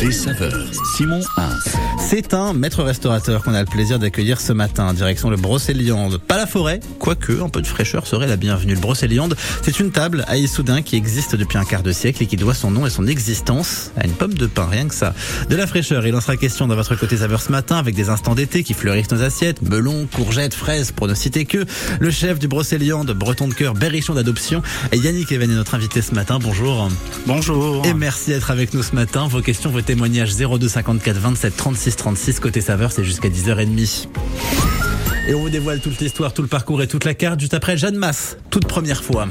Côté saveur, Simon Hins. C'est un maître restaurateur qu'on a le plaisir d'accueillir ce matin, direction le Brocéliande. Pas la forêt, quoique un peu de fraîcheur serait la bienvenue. Le Brocéliande, c'est une table à Issoudun qui existe depuis un quart de siècle et qui doit son nom et son existence à une pomme de pain, rien que ça. De la fraîcheur, il en sera question dans votre côté saveur ce matin avec des instants d'été qui fleurissent nos assiettes, melons, courgettes, fraises pour ne citer que. Le chef du Brocéliande, breton de cœur, berrichon d'adoption, Yannick Evan est notre invité ce matin. Bonjour. Bonjour. Et merci d'être avec nous ce matin. Vos questions, vos témoignages 02 54 27 36 36 côté saveur, c'est jusqu'à 10h30. Et on vous dévoile toute l'histoire, tout le parcours et toute la carte juste après Jeanne Masse, toute première fois.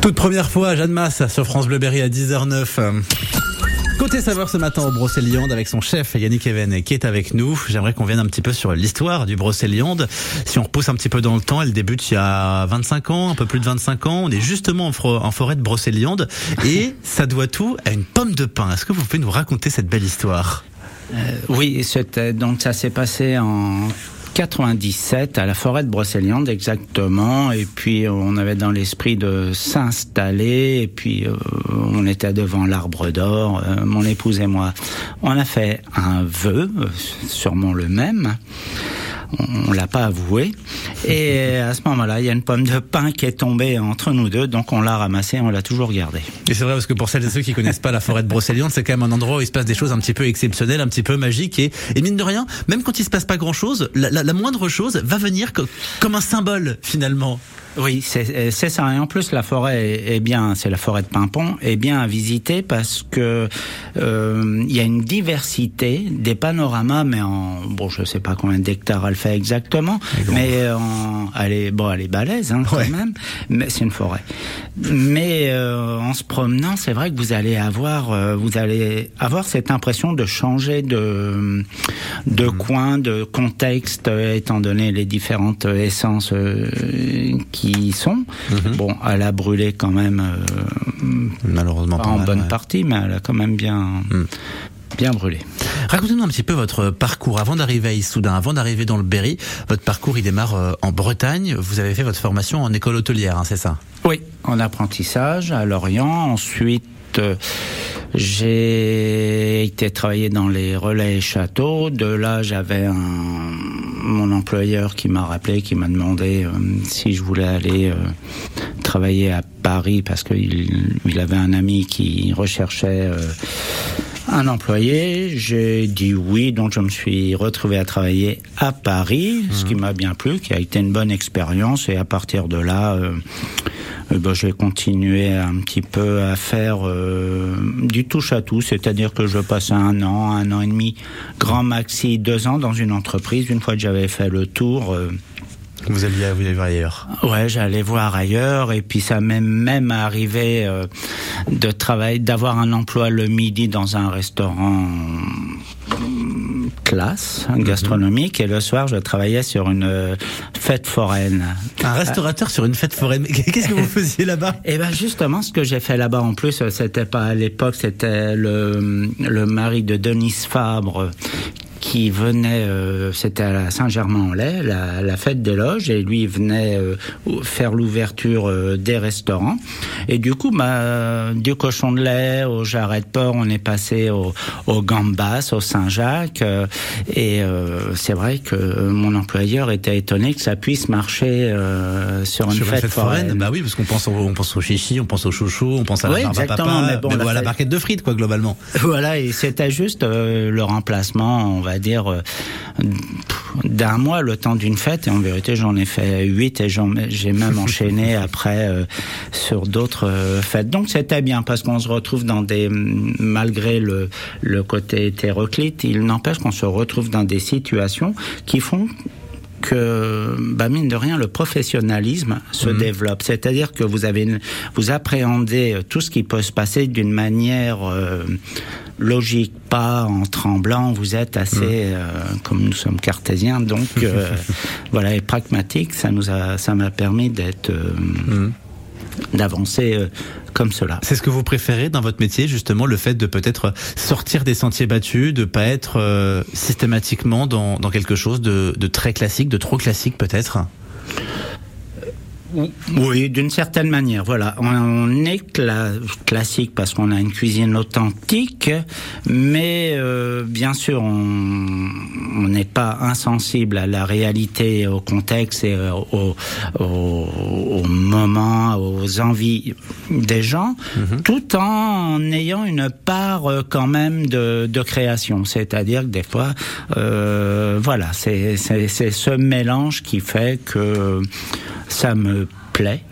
Toute première fois, Jeanne Masse sur France Bleu Berry à 10h09. Côté savoir ce matin au Brocéliande avec son chef Yannick Even qui est avec nous. J'aimerais qu'on vienne un petit peu sur l'histoire du Brocéliande. Si on repousse un petit peu dans le temps, elle débute il y a 25 ans, un peu plus de 25 ans. On est justement en, forêt de Brocéliande et ça doit tout à une pomme de pin. Est-ce que vous pouvez nous raconter cette belle histoire? Oui, c'était donc ça s'est passé en 97 à la forêt de Brocéliande exactement. Et puis on avait dans l'esprit de s'installer. Et puis euh, on était devant l'arbre d'or. Euh, mon épouse et moi on a fait un vœu sûrement le même. On, on l'a pas avoué et à ce moment-là il y a une pomme de pin qui est tombée entre nous deux donc on l'a ramassée on l'a toujours gardée Et c'est vrai parce que pour celles et ceux qui connaissent pas la forêt de Brocéliande, c'est quand même un endroit où il se passe des choses un petit peu exceptionnelles, un petit peu magiques et, et mine de rien, même quand il se passe pas grand chose, la, la- la moindre chose va venir co- comme un symbole finalement. Oui, c'est c'est ça. Et en plus, la forêt est, bien, c'est la forêt de Pimpon, est bien à visiter parce que euh, il y a une diversité des panoramas, mais en bon, je sais pas combien d'hectares elle fait exactement, mais en, elle est bon, elle est balèze hein, quand même. Mais c'est une forêt. Mais euh, en se promenant, c'est vrai que vous allez avoir, euh, vous allez avoir cette impression de changer de de coin, de contexte, euh, étant donné les différentes euh, essences euh, qui y sont. Bon, elle a brûlé quand même, euh, Malheureusement pas pas en mal, bonne ouais. partie, mais elle a quand même bien bien brûlé. Racontez-nous un petit peu votre parcours avant d'arriver à Issoudun, avant d'arriver dans le Berry. Votre parcours, il démarre euh, en Bretagne. Vous avez fait votre formation en école hôtelière, hein, c'est ça? Oui, en apprentissage à Lorient. Ensuite, j'ai été travailler dans les relais et châteaux. De là, j'avais un, mon employeur qui m'a rappelé, qui m'a demandé euh, si je voulais aller euh, travailler à Paris parce qu'il il avait un ami qui recherchait euh, un employé. J'ai dit oui, donc je me suis retrouvé à travailler à Paris, ce qui m'a bien plu, qui a été une bonne expérience. Et à partir de là, euh, euh, ben, j'ai continué un petit peu à faire euh, du touche à tout, c'est-à-dire que je passais un an, un an et demi, grand maxi, deux ans dans une entreprise. Une fois que j'avais fait le tour. euh, Vous alliez, vous alliez voir ailleurs. Ouais, j'allais voir ailleurs et puis ça m'est même arrivé euh, de travailler, d'avoir un emploi le midi dans un restaurant classe gastronomique et le soir je travaillais sur une euh, fête foraine. Un restaurateur sur une fête foraine. Qu'est-ce que vous faisiez là-bas? Et ben justement, ce que j'ai fait là-bas en plus, euh, c'était pas à l'époque, c'était le, le mari de Denise Fabre qui venait, euh, c'était à la Saint-Germain-en-Laye, la, la fête des loges, et lui venait euh, faire l'ouverture euh, des restaurants. Et du coup, bah, du cochon de lait au jarret de porc, on est passé au, au gambas, au Saint-Jacques. euh, et euh, c'est vrai que mon employeur était étonné que ça puisse marcher euh, sur une Sur fête, foraine. Bah oui, parce qu'on pense au, on pense au chichi, on pense au chouchou, on pense à la Oui, barbe à papa, mais bon, la à la fête- barquette de frites, quoi, globalement. Voilà, et c'était juste euh, le remplacement, on va dire, euh, d'un mois, le temps d'une fête. Et en vérité, j'en ai fait huit et j'ai même enchaîné après euh, sur d'autres euh, fêtes. Donc c'était bien parce qu'on se retrouve dans des, malgré le, le côté hétéroclite, il n'empêche qu'on se retrouve dans des situations qui font que, bah mine de rien, le professionnalisme se développe. C'est-à-dire que vous avez, une- vous appréhendez tout ce qui peut se passer d'une manière euh, logique, pas en tremblant. Vous êtes assez, euh, comme nous sommes cartésiens, donc euh, voilà, et pragmatique. Ça nous a, ça m'a permis d'être, euh, d'avancer euh, comme cela. C'est ce que vous préférez dans votre métier, justement, le fait de peut-être sortir des sentiers battus, de pas être systématiquement dans, dans quelque chose de, de très classique, de trop classique peut-être? Oui, d'une certaine manière. Voilà, on, est cla- classique parce qu'on a une cuisine authentique, mais euh, bien sûr, on n'est pas insensible à la réalité, au contexte et euh, au, au, au moment, aux envies des gens, tout en ayant une part euh, quand même de, de création. C'est-à-dire que des fois, euh, voilà, c'est ce mélange qui fait que ça me plaît.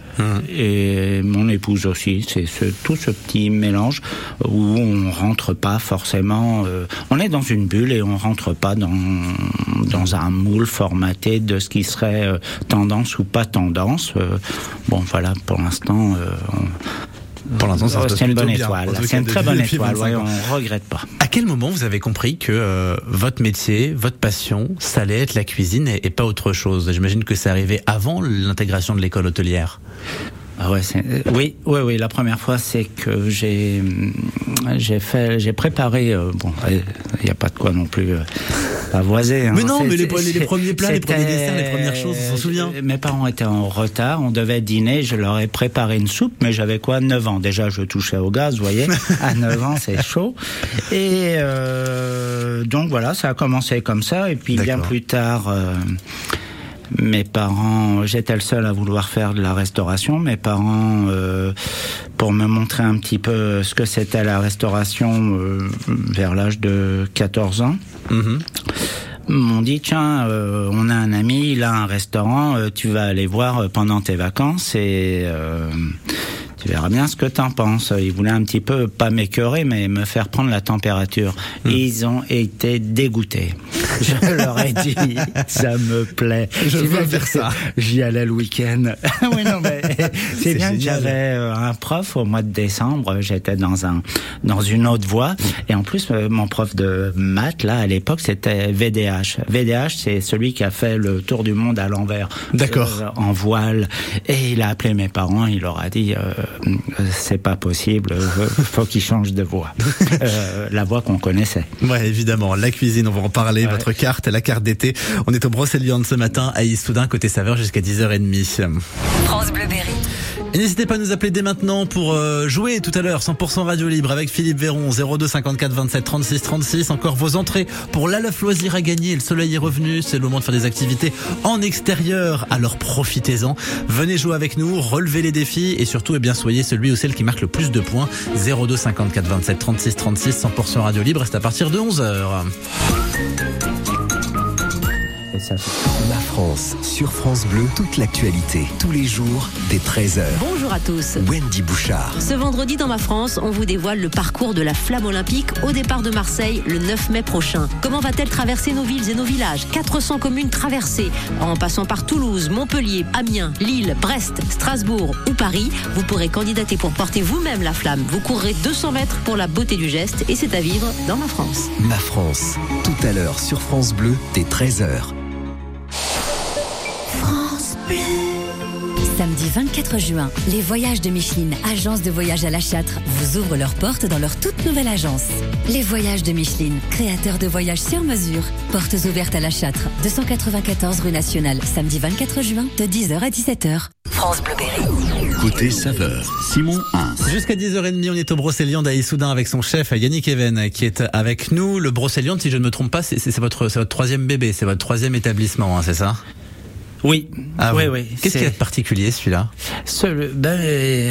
Et mon épouse aussi, c'est ce, tout ce petit mélange où on rentre pas forcément. euh, on est dans une bulle et on rentre pas dans dans un moule formaté de ce qui serait euh, tendance ou pas tendance. Euh, bon, voilà, pour l'instant, on- Pour l'instant, ça se Oh, passe une bonne bien. étoile. C'est une très bonne étoile. 25 ouais, on regrette pas. À quel moment vous avez compris que euh, votre métier, votre passion, ça allait être la cuisine et, et pas autre chose? J'imagine que c'est arrivé avant l'intégration de l'école hôtelière. Ah ouais, euh, oui, oui, oui. La première fois, c'est que j'ai hum, j'ai fait, j'ai préparé. euh, bon, il n'y a pas de quoi non plus euh, hein. Mais non, mais les les premiers plats, les premiers desserts, les premières choses, on s'en souvient. Mes parents étaient en retard. On devait dîner. Je leur ai préparé une soupe, mais j'avais quoi 9 ans. Déjà, je touchais au gaz, vous voyez. à 9 ans, c'est chaud. Et euh, donc voilà, ça a commencé comme ça. Et puis bien plus tard. euh, mes parents, j'étais le seul à vouloir faire de la restauration. Mes parents, euh, pour me montrer un petit peu ce que c'était la restauration euh, vers l'âge de 14 ans, Mhm. m'ont dit tiens, euh, on a un ami, il a un restaurant, euh, tu vas aller voir euh, pendant tes vacances et euh, tu verras bien ce que t'en penses. Ils voulaient un petit peu pas m'écœurer, mais me faire prendre la température. Et ils ont été dégoûtés. Je leur ai dit, ça me plaît. Je veux faire ça. J'y allais le week-end. oui, non, mais C'est bien que j'avais euh, un prof au mois de décembre. J'étais dans un dans une autre voie. Et en plus, euh, mon prof de maths là à l'époque, c'était VDH. VDH, c'est celui qui a fait le tour du monde à l'envers. D'accord. Euh, en voile. Et il a appelé mes parents. Il leur a dit, euh, c'est pas possible. faut qu'ils changent de voie. Euh, la voie qu'on connaissait. Ouais, évidemment. La cuisine, on va en parler. Ouais. Votre carte, la carte d'été. On est au Brocéliande ce matin à Issoudun, côté saveur, jusqu'à 10h30. France Bleu Berry. Et n'hésitez pas à nous appeler dès maintenant pour euh, jouer tout à l'heure 100% radio libre avec Philippe Véron 02 54 27 36 36 encore vos entrées pour l'Alaf Loisir à gagner le soleil est revenu c'est le moment de faire des activités en extérieur alors profitez-en venez jouer avec nous relevez les défis et surtout eh bien soyez celui ou celle qui marque le plus de points 02 54 27 36 36 100% radio libre c'est à partir de 11h Ma France, sur France Bleu, toute l'actualité, tous les jours, dès 13h. Bonjour à tous. Wendy Bouchard. Ce vendredi dans ma France, on vous dévoile le parcours de la flamme olympique au départ de Marseille le 9 mai prochain. Comment va-t-elle traverser nos villes et nos villages? 400 communes traversées en passant par Toulouse, Montpellier, Amiens, Lille, Brest, Strasbourg ou Paris. Vous pourrez candidater pour porter vous-même la flamme. Vous courrez 200 mètres pour la beauté du geste et c'est à vivre dans ma France. Ma France, tout à l'heure sur France Bleu, dès 13h. Samedi 24 juin, les voyages de Micheline, agence de voyage à la Châtre, vous ouvrent leurs portes dans leur toute nouvelle agence. Les voyages de Micheline, créateurs de voyages sur mesure. Portes ouvertes à la Châtre, 294 rue Nationale, samedi 24 juin, de 10h à 17h. France Bleu Berry. Côté saveur, Simon 1. Jusqu'à 10h30, on est au Brocéliande à Issoudun avec son chef Yannick Even qui est avec nous. Le Brocéliande, si je ne me trompe pas, c'est c'est votre, c'est votre troisième bébé, c'est votre troisième établissement, hein, c'est ça? Oui, Ah oui, oui. Qu'est-ce qu'il y a de particulier celui-là? Ce- ben, euh,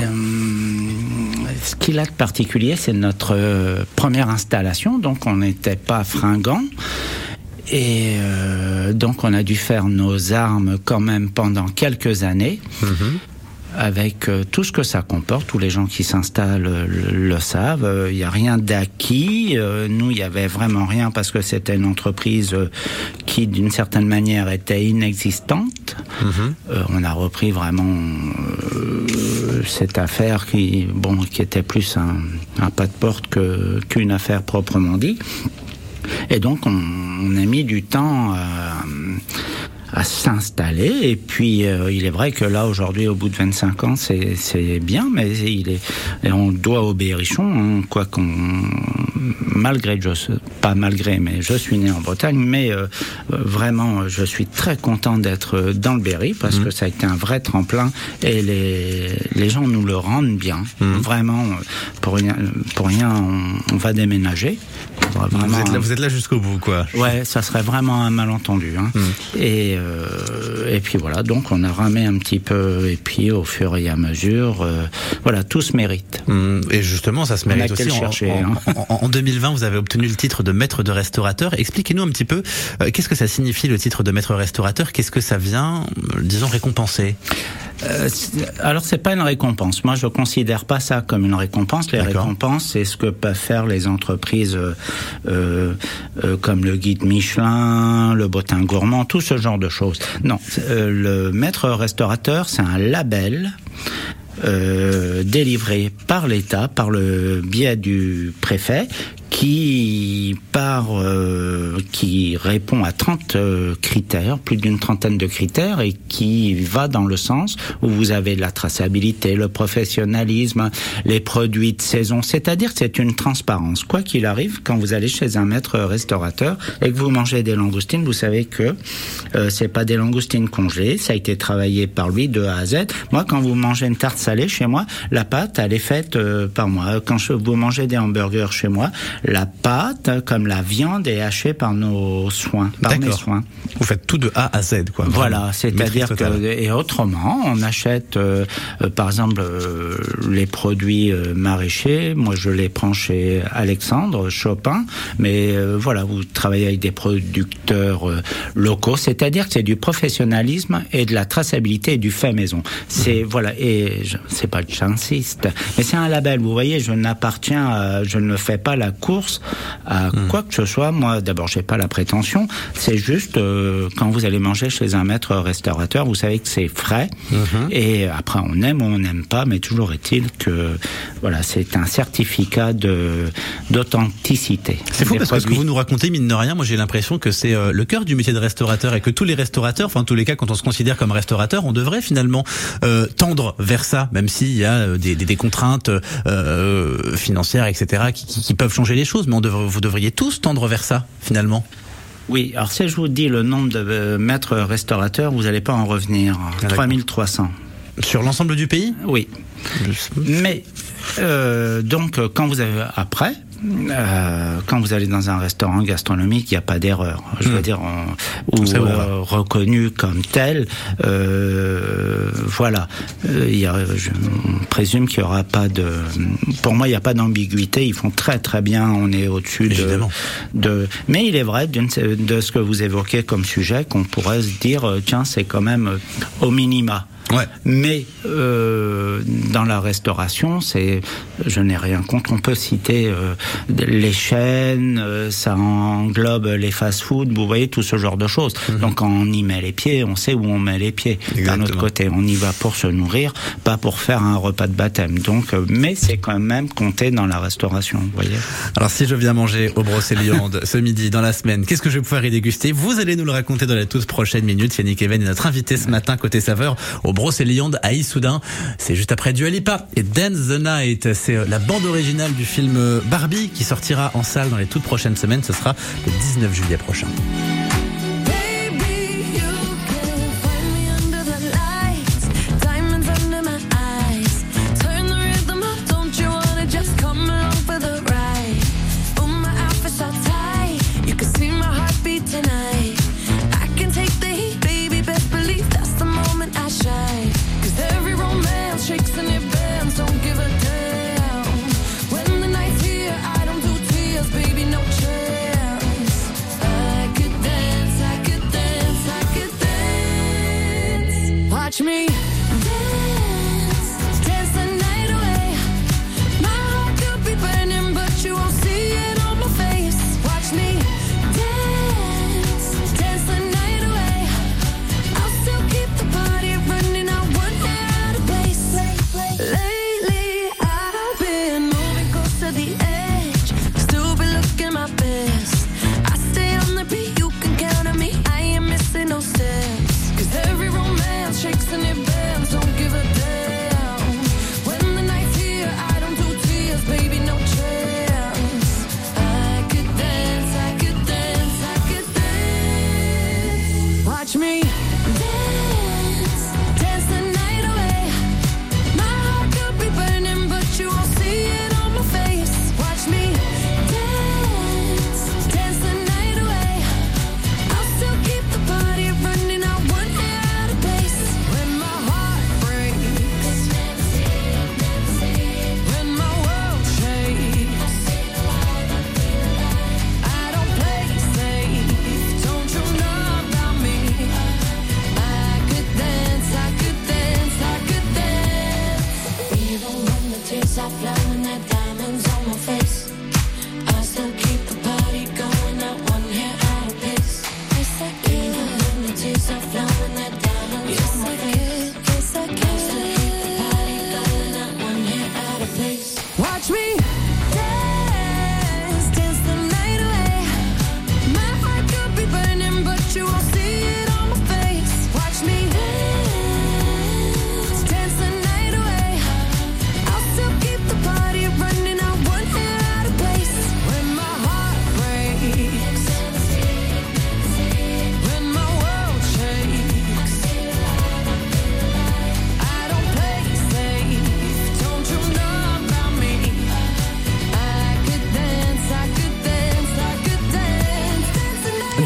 ce qu'il a de particulier, c'est notre euh, première installation, donc on n'était pas fringant. Et euh, donc on a dû faire nos armes quand même pendant quelques années, avec euh, tout ce que ça comporte. Tous les gens qui s'installent euh, le, le savent. Euh, Il n'y a rien d'acquis. Euh, nous, il n'y avait vraiment rien parce que c'était une entreprise euh, qui, d'une certaine manière, était inexistante. Euh, on a repris vraiment euh, cette affaire qui, bon, qui était plus un, un pas de porte qu'une affaire proprement dit. Et donc, on, on a mis du temps à, à s'installer. Et puis, euh, il est vrai que là, aujourd'hui, au bout de 25 ans, c'est bien, mais il est, on doit au Berrichon, hein, quoi qu'on, malgré, je, pas malgré, mais je suis né en Bretagne, mais euh, euh, vraiment, je suis très content d'être dans le Berry parce que ça a été un vrai tremplin et les, les gens nous le rendent bien. Vraiment, euh, pour rien, pour rien, on, on va déménager. Vous êtes, là, vous êtes là jusqu'au bout, quoi. Ouais, ça serait vraiment un malentendu. Hein. Et, euh, et puis voilà, donc on a ramé un petit peu, et puis au fur et à mesure, euh, voilà, tout se mérite. Et justement, ça se On a mérite aussi. chercher, en- hein. en- en 2020, vous avez obtenu le titre de maître de restaurateur. Expliquez-nous un petit peu, euh, qu'est-ce que ça signifie le titre de maître restaurateur? Qu'est-ce que ça vient, euh, disons, récompenser? Euh, alors c'est pas une récompense. Moi, je considère pas ça comme une récompense. Les récompenses, c'est ce que peuvent faire les entreprises euh, comme le guide Michelin, le Bottin Gourmand, tout ce genre de choses. Non, le maître restaurateur, c'est un label euh, délivré par l'État, par le biais du préfet, qui par euh, qui répond à 30 euh, critères, plus d'une trentaine de critères et qui va dans le sens où vous avez la traçabilité, le professionnalisme, les produits de saison, c'est-à-dire c'est une transparence. Quoi qu'il arrive, quand vous allez chez un maître restaurateur et que vous mangez des langoustines, vous savez que euh, c'est pas des langoustines congelées, ça a été travaillé par lui de A à Z. Moi, quand vous mangez une tarte salée chez moi, la pâte elle est faite euh, par moi. Quand je, vous mangez des hamburgers chez moi, la pâte, comme la viande, est hachée par nos soins, par mes soins. Vous faites tout de A à Z, quoi. Voilà, c'est-à-dire que et autrement, on achète euh, euh, par exemple euh, les produits euh, maraîchers. Moi, je les prends chez Alexandre Chopin, mais euh, voilà, vous travaillez avec des producteurs euh, locaux, c'est-à-dire que c'est du professionnalisme et de la traçabilité et du fait maison. C'est voilà, et c'est pas que j'insiste, mais c'est un label. Vous voyez, je n'appartiens, je ne fais pas la à quoi que ce soit. Moi, d'abord, j'ai pas la prétention. C'est juste euh, quand vous allez manger chez un maître restaurateur, vous savez que c'est frais. Et après, on aime ou on n'aime pas, mais toujours est-il que voilà, c'est un certificat de d'authenticité. C'est fou parce que ce que vous nous racontez, mine de rien, moi j'ai l'impression que c'est euh, le cœur du métier de restaurateur et que tous les restaurateurs, enfin en tous les cas quand on se considère comme restaurateur, on devrait finalement euh, tendre vers ça, même s'il y a euh, des, des, des contraintes euh, financières, etc., qui, qui, qui peuvent changer les choses, mais on devrait, vous devriez tous tendre vers ça, finalement. Oui, alors si je vous dis le nombre de euh, maîtres restaurateurs, vous n'allez pas en revenir. d'accord. 3300. Sur l'ensemble du pays? Oui. Mais euh, donc quand vous avez après, euh, quand vous allez dans un restaurant gastronomique, il n'y a pas d'erreur. Je veux dire, on- ou euh, reconnu comme tel. euh, voilà. Euh, y a, je on présume qu'il y aura pas de. Pour moi, il n'y a pas d'ambiguïté. Ils font très très bien. On est au-dessus de, de. Mais il est vrai de ce que vous évoquez comme sujet qu'on pourrait se dire euh, tiens c'est quand même euh, au minima. Ouais. Mais euh, dans la restauration, c'est, je n'ai rien contre. On peut citer euh, les chaînes, euh, ça englobe les fast-food, vous voyez tout ce genre de choses. Donc quand on y met les pieds, on sait où on met les pieds. D'un autre côté, on y va pour se nourrir, pas pour faire un repas de baptême. Donc, euh, mais c'est quand même compté dans la restauration, vous voyez. Alors si je viens manger au Brocéliande ce midi dans la semaine, qu'est-ce que je vais pouvoir y déguster? Vous allez nous le raconter dans les toutes prochaines minutes. Yannick Even est notre invité ce matin côté saveur au Brocéliande à Issoudun. C'est juste après Dua Lipa et Dance the Night. C'est euh, la bande originale du film euh, Barbie qui sortira en salle dans les toutes prochaines semaines. Ce sera le 19 juillet prochain. still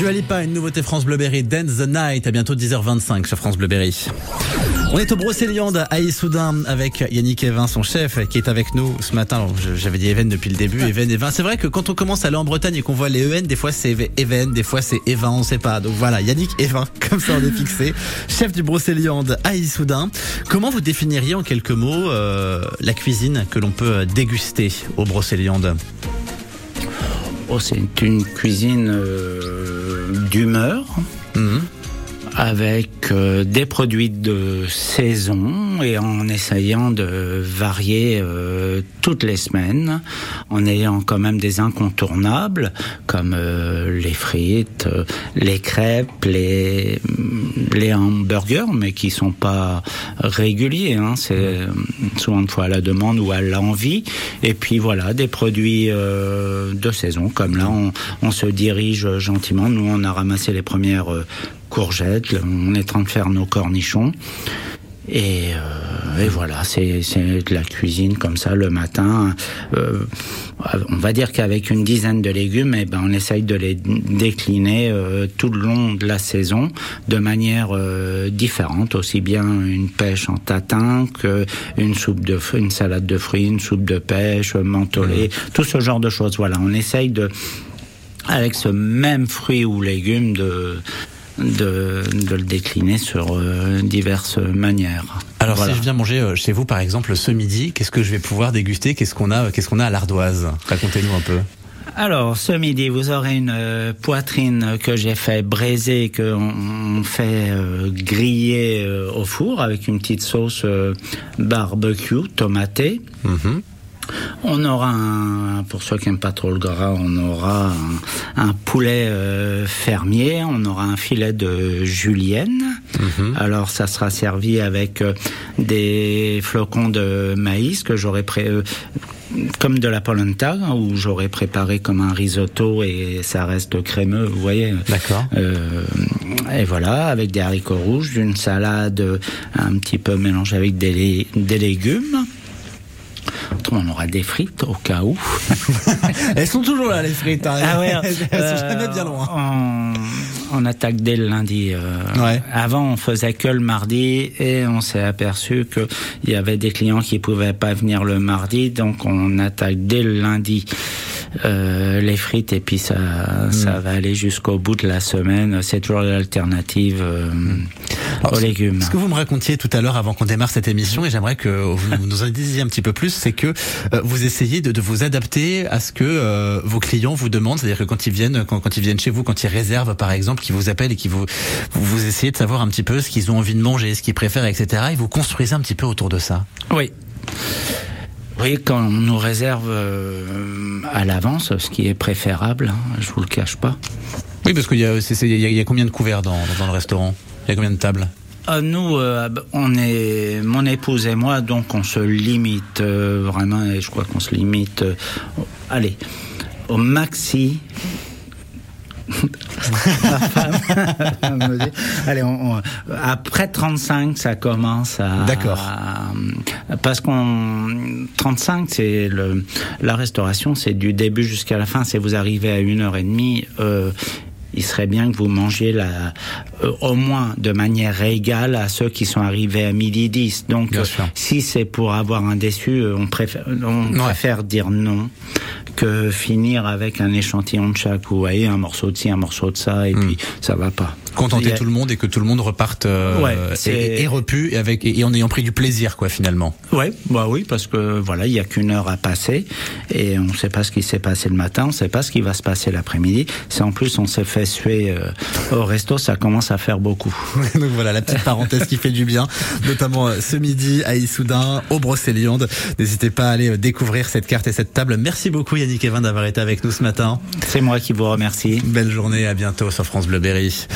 Lipa, une nouveauté France Bleuberry, Dance the Night, à bientôt 10h25 sur France Bleuberry. On est au Brocéliande à Issoudun avec Yannick Evin, son chef, qui est avec nous ce matin. J'avais dit Even depuis le début, Even, Evin. C'est vrai que quand on commence à aller en Bretagne et qu'on voit les EN, des fois c'est Even, des fois c'est Evin, on sait pas. Donc voilà, Yannick Evin, comme ça on est fixé. Chef du Brocéliande à Issoudun. Comment vous définiriez en quelques mots euh, la cuisine que l'on peut déguster au Brocéliande Oh, c'est une cuisine euh, d'humeur. Mhm. Avec euh, des produits de saison et en essayant de varier euh, toutes les semaines, en ayant quand même des incontournables comme euh, les frites, euh, les crêpes, les, les hamburgers, mais qui sont pas réguliers. Hein, c'est euh, souvent une fois à la demande ou à l'envie. Et puis voilà, des produits euh, de saison comme là, on, on se dirige gentiment. Nous, on a ramassé les premières courgettes, on est en train de faire nos cornichons. Et, euh, et voilà, c'est de la cuisine comme ça le matin. Euh, on va dire qu'avec une dizaine de légumes, eh ben, on essaye de les décliner euh, tout le long de la saison de manière différente, aussi bien une pêche en tatin que une soupe de une salade de fruits, une soupe de pêche, mentholée, tout ce genre de choses. Voilà, on essaye de avec ce même fruit ou légume de de, de le décliner sur euh, diverses manières. Alors Voilà. si je viens manger euh, chez vous par exemple ce midi, qu'est-ce que je vais pouvoir déguster? Qu'est-ce qu'on a Qu'est-ce qu'on a à l'ardoise? Racontez-nous un peu. Alors, ce midi, vous aurez une euh, poitrine que j'ai fait braiser, que on, on fait euh, griller euh, au four avec une petite sauce barbecue tomatée. Mhm. On aura un, pour ceux qui n'aiment pas trop le gras, on aura un, un poulet euh, fermier, on aura un filet de julienne. Alors ça sera servi avec euh, des flocons de maïs que j'aurais pré euh, comme de la polenta où j'aurais préparé comme un risotto et ça reste crémeux, vous voyez. D'accord. Euh, et voilà, avec des haricots rouges, une salade un petit peu mélangée avec des légumes. On aura des frites au cas où. Elles sont toujours là les frites. hein. Ah ouais, Elles sont euh, jamais bien loin. On, on attaque dès le lundi. euh. Ouais. Avant, on faisait que le mardi et on s'est aperçu que il y avait des clients qui pouvaient pas venir le mardi, donc on attaque dès le lundi. Euh, les frites et puis ça Hmm. ça va aller jusqu'au bout de la semaine c'est toujours l'alternative euh, aux légumes Ce que vous me racontiez tout à l'heure avant qu'on démarre cette émission, et j'aimerais que vous nous en disiez un petit peu plus, c'est que euh, vous essayez de, de vous adapter à ce que euh, vos clients vous demandent, c'est-à-dire que quand ils viennent, quand, quand ils viennent chez vous, quand ils réservent par exemple, qu'ils vous appellent et qu'ils vous, vous vous essayez de savoir un petit peu ce qu'ils ont envie de manger, ce qu'ils préfèrent, etc. Et vous construisez un petit peu autour de ça. Oui. Oui, quand on nous réserve euh, à l'avance, ce qui est préférable, hein, je vous le cache pas. Oui, parce qu'il y y a, il y a combien de couverts dans, dans le restaurant? Il y a combien de tables? Ah, nous, euh, on est mon épouse et moi, donc on se limite euh, vraiment, et je crois qu'on se limite. euh, allez, au maxi. Ma femme me dit, allez, on- on- après 35, ça commence à. D'accord. parce qu'on 35, c'est le la restauration, c'est du début jusqu'à la fin. Si vous arrivez à une heure et demie. Euh, il serait bien que vous mangiez la, euh, au moins de manière égale à ceux qui sont arrivés à midi 10. Donc, euh, si c'est pour avoir un déçu, euh, on préfère, on Ouais. préfère dire non que finir avec un échantillon de chaque. Vous voyez, un morceau de ci, un morceau de ça, et puis ça va pas. Contenter a- tout le monde et que tout le monde reparte euh, Ouais, et, et repu et avec et en ayant pris du plaisir quoi finalement. Ouais, bah oui, parce que voilà, il y a qu'une heure à passer et on ne sait pas ce qui s'est passé le matin, on ne sait pas ce qui va se passer l'après-midi. Si en plus on s'est fait suer euh, au resto, ça commence à faire beaucoup. Donc voilà la petite parenthèse qui fait du bien, notamment euh, ce midi à Issoudun, au Brocéliande. N'hésitez pas à aller euh, découvrir cette carte et cette table. Merci beaucoup Yannick Evin d'avoir été avec nous ce matin. C'est moi qui vous remercie. Belle journée, à bientôt sur France Bleu Berry.